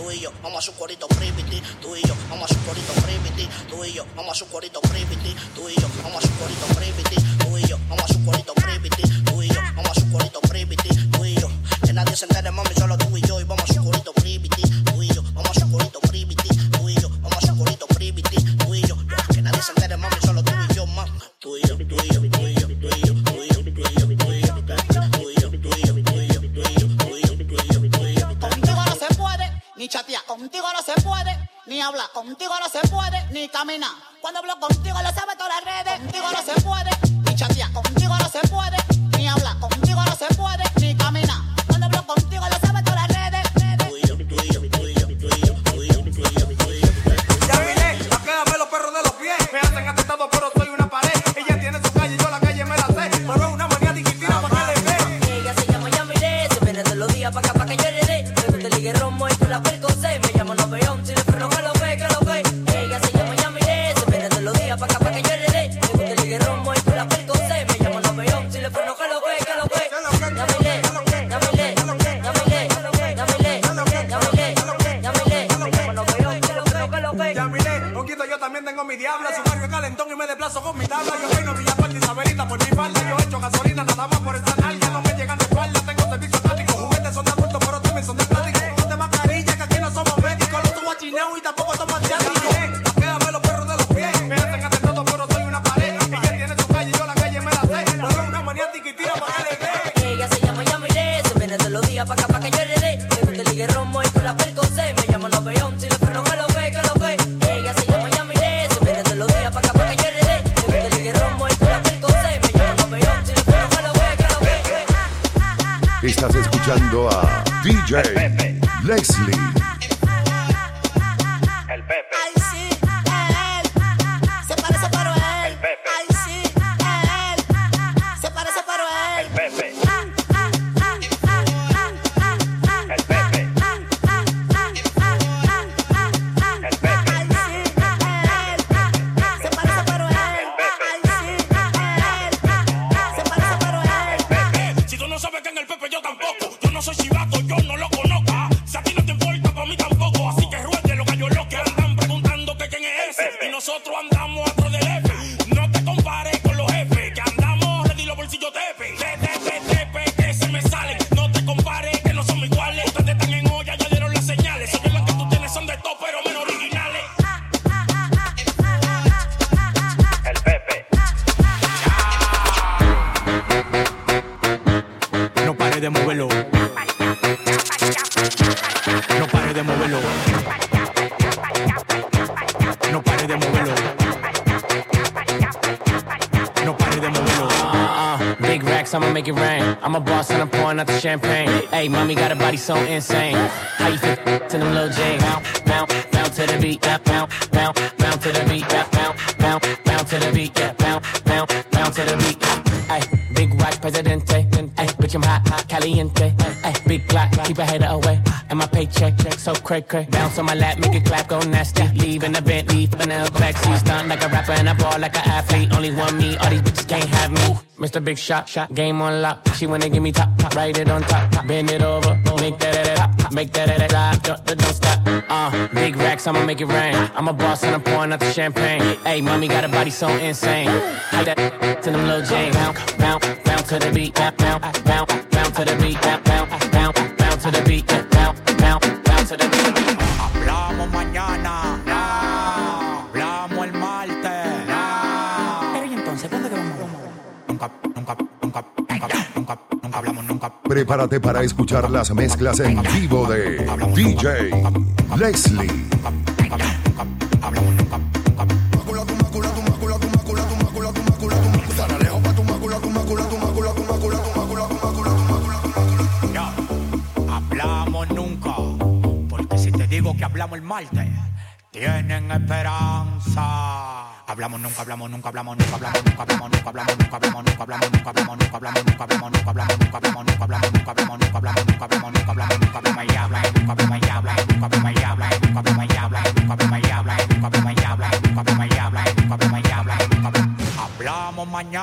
tú y yo, vamos a su corito privity, tú y yo, vamos a su corito privity, tú y yo, vamos a su corito privity, tú y yo, vamos a su corito privity, tú y yo, vamos a su corito privity, tú y yo, vamos a su corito privity, tú y yo, que nadie se entere, mami, solo tú y yo, y vamos a su corito privity, ni hablar, contigo no se puede ni caminar. Cuando hablo contigo lo sabe todas las redes, contigo no se puede Villa Isabelita, por mi falda yo he hecho gasolina nada más por estar escuchando a DJ Leslie. Out the champagne. Hey, mommy got a body so insane. How you fit to them little Jane? Bounce, bounce, bounce to the beat. Bounce, bounce, bounce to the beat. Bounce, bounce, bounce to the beat. Yeah, bounce, bounce, bounce to the beat. Hey, big watch, presidente. Hey, bitch, I'm hot, hot, caliente. Hey, big Glock, keep a hater away. And my paycheck, check so cray cray. Bounce on my lap, make it clap, go nasty. Leave in the Bentley, in the backseat, stunt like a rapper and I ball like an athlete. Only one me, all these bitches can't have me. Mr. Big Shot, shot, game on lock. She wanna give me top, top, write it on top, top. bend it over, make that at top, make that at drop, don't, don't stop. Uh, big racks, I'ma make it rain. I'm a boss and I'm pouring out the champagne. Hey, mommy got a body so insane. How that to them little Jane. Bounce, bounce, bounce to the beat, bounce, bounce, bounce, bounce to the beat, bounce, bounce, bounce, bounce to the beat, bounce, bounce, bounce to the beat. Hablamos mañana. Prepárate para escuchar las mezclas en vivo de DJ Leslie. Hablamos nunca, nunca. Hablamos nunca. Porque si te digo que hablamos el martes, tienen esperanza. Hablamos nunca, hablamos nunca, hablamos nunca, hablamos nunca, hablamos nunca, hablamos nunca, hablamos nunca, hablamos nunca, hablamos nunca, hablamos nunca, hablamos nunca, hablamos nunca, hablamos nunca, hablamos nunca,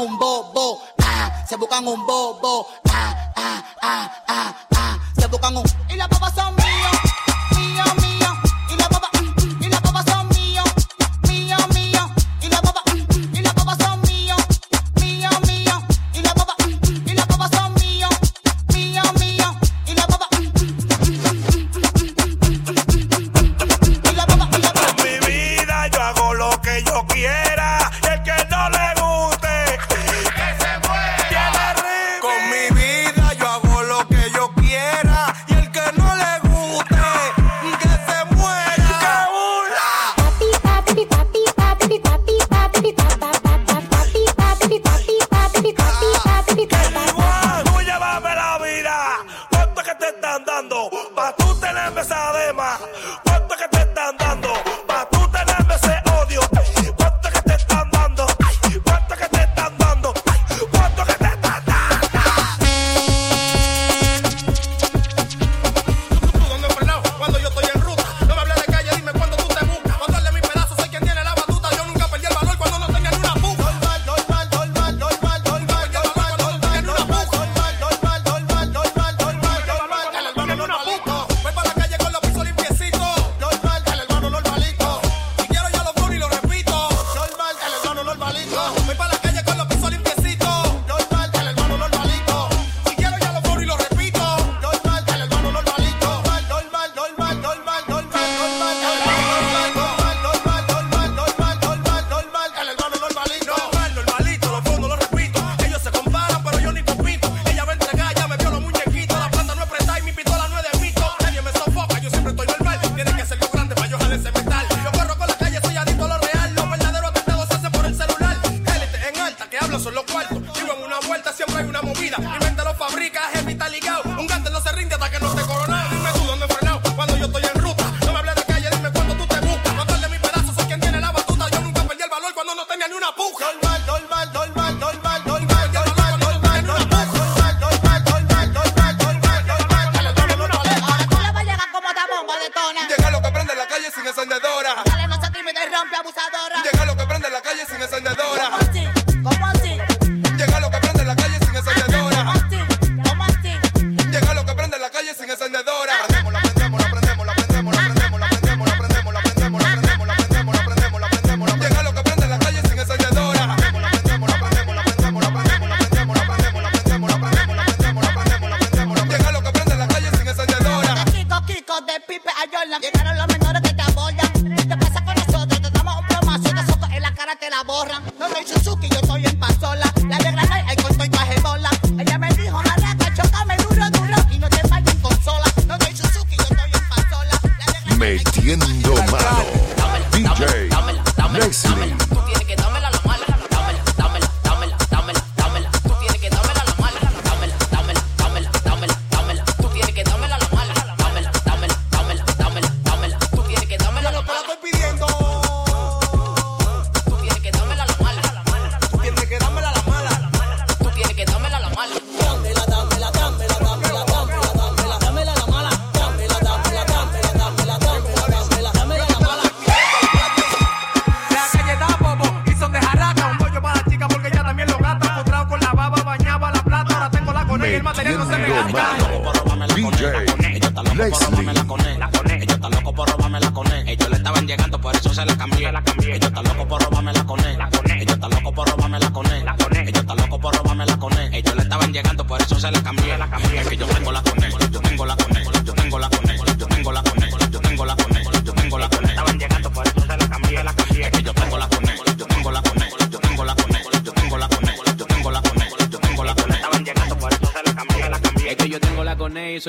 un bobo, ah, se buscan un bobo, ah, ah, ah, ah, ah, se buscan un empezar de más.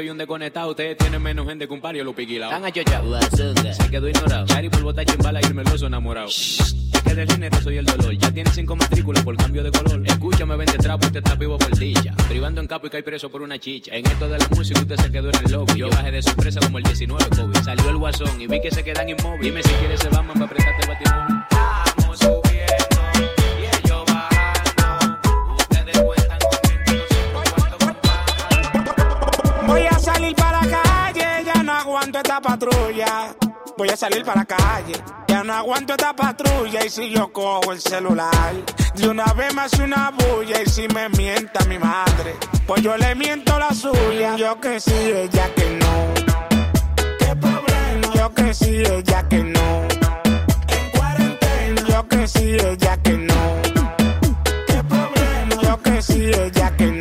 Soy un desconectado. Ustedes tienen menos gente que un pario, lo piquilao. Están achochados. Se quedó ignorado. Chari por botar chimbala y el meloso enamorado. Es que del dinero soy el dolor. Ya tiene cinco matrículas por cambio de color. Escúchame, vende trapo, usted está vivo por dicha. Privando en capo y cae preso por una chicha. En esto de la música usted se quedó en el lobby. Yo bajé de sorpresa como el 19 COVID. Salió el guasón y vi que se quedan inmóviles. Dime si quieres se van para apretarte el batimón. Voy a salir para la calle, ya no aguanto esta patrulla. Y si yo cojo el celular, de una vez me hace una bulla. Y si me mienta mi madre, pues yo le miento la suya. Yo que sí, ella que no. ¿Qué problema? Yo que sí, ella que no. En cuarentena. Yo que sí, ella que no. ¿Qué problema? Yo que sí, ella que no.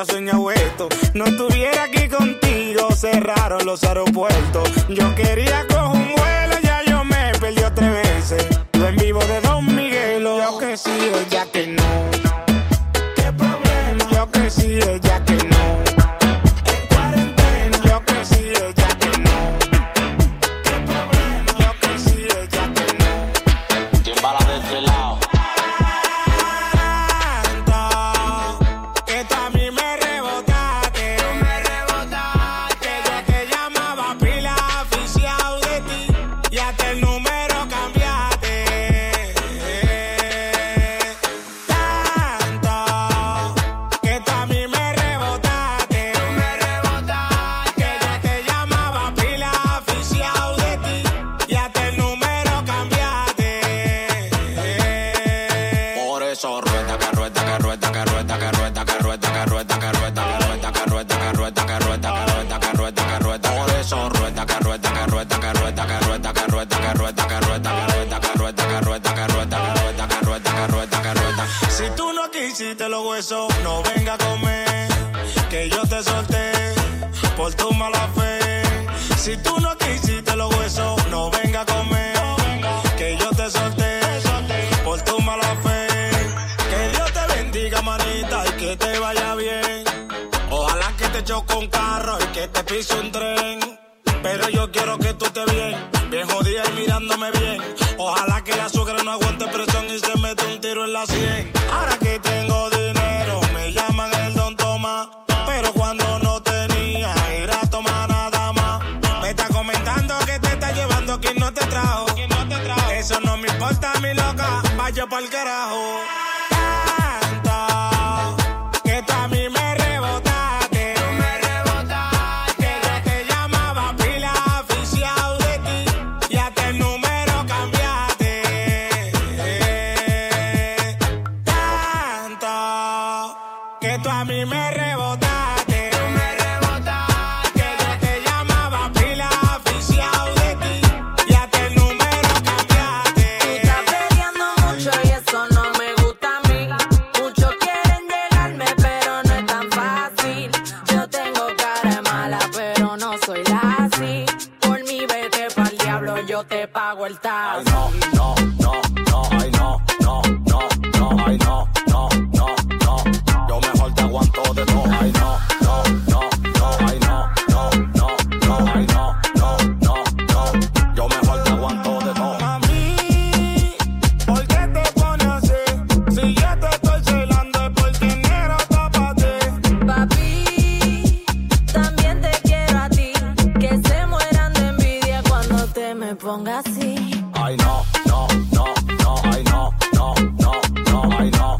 Hubiera soñado no estuviera aquí contigo. Cerraron los aeropuertos. Yo quería coger un vuelo, ya yo me perdí tres veces. Lo en vivo de Don Miguelo. Yo que sí, ella que no. ¿Qué problema? Yo que sí, ella que no. Huesos, no venga a comer, que yo te solté por tu mala fe. Si tú no quisiste los huesos, no venga a comer, que yo te solté por tu mala fe. Que Dios te bendiga, manita, y que te vaya bien. Ojalá que te choque un carro y que te pise un tren. Vaya pa'l carajo. Ponga así. Ay no, no, no, no, ay no, no, no, no, ay no,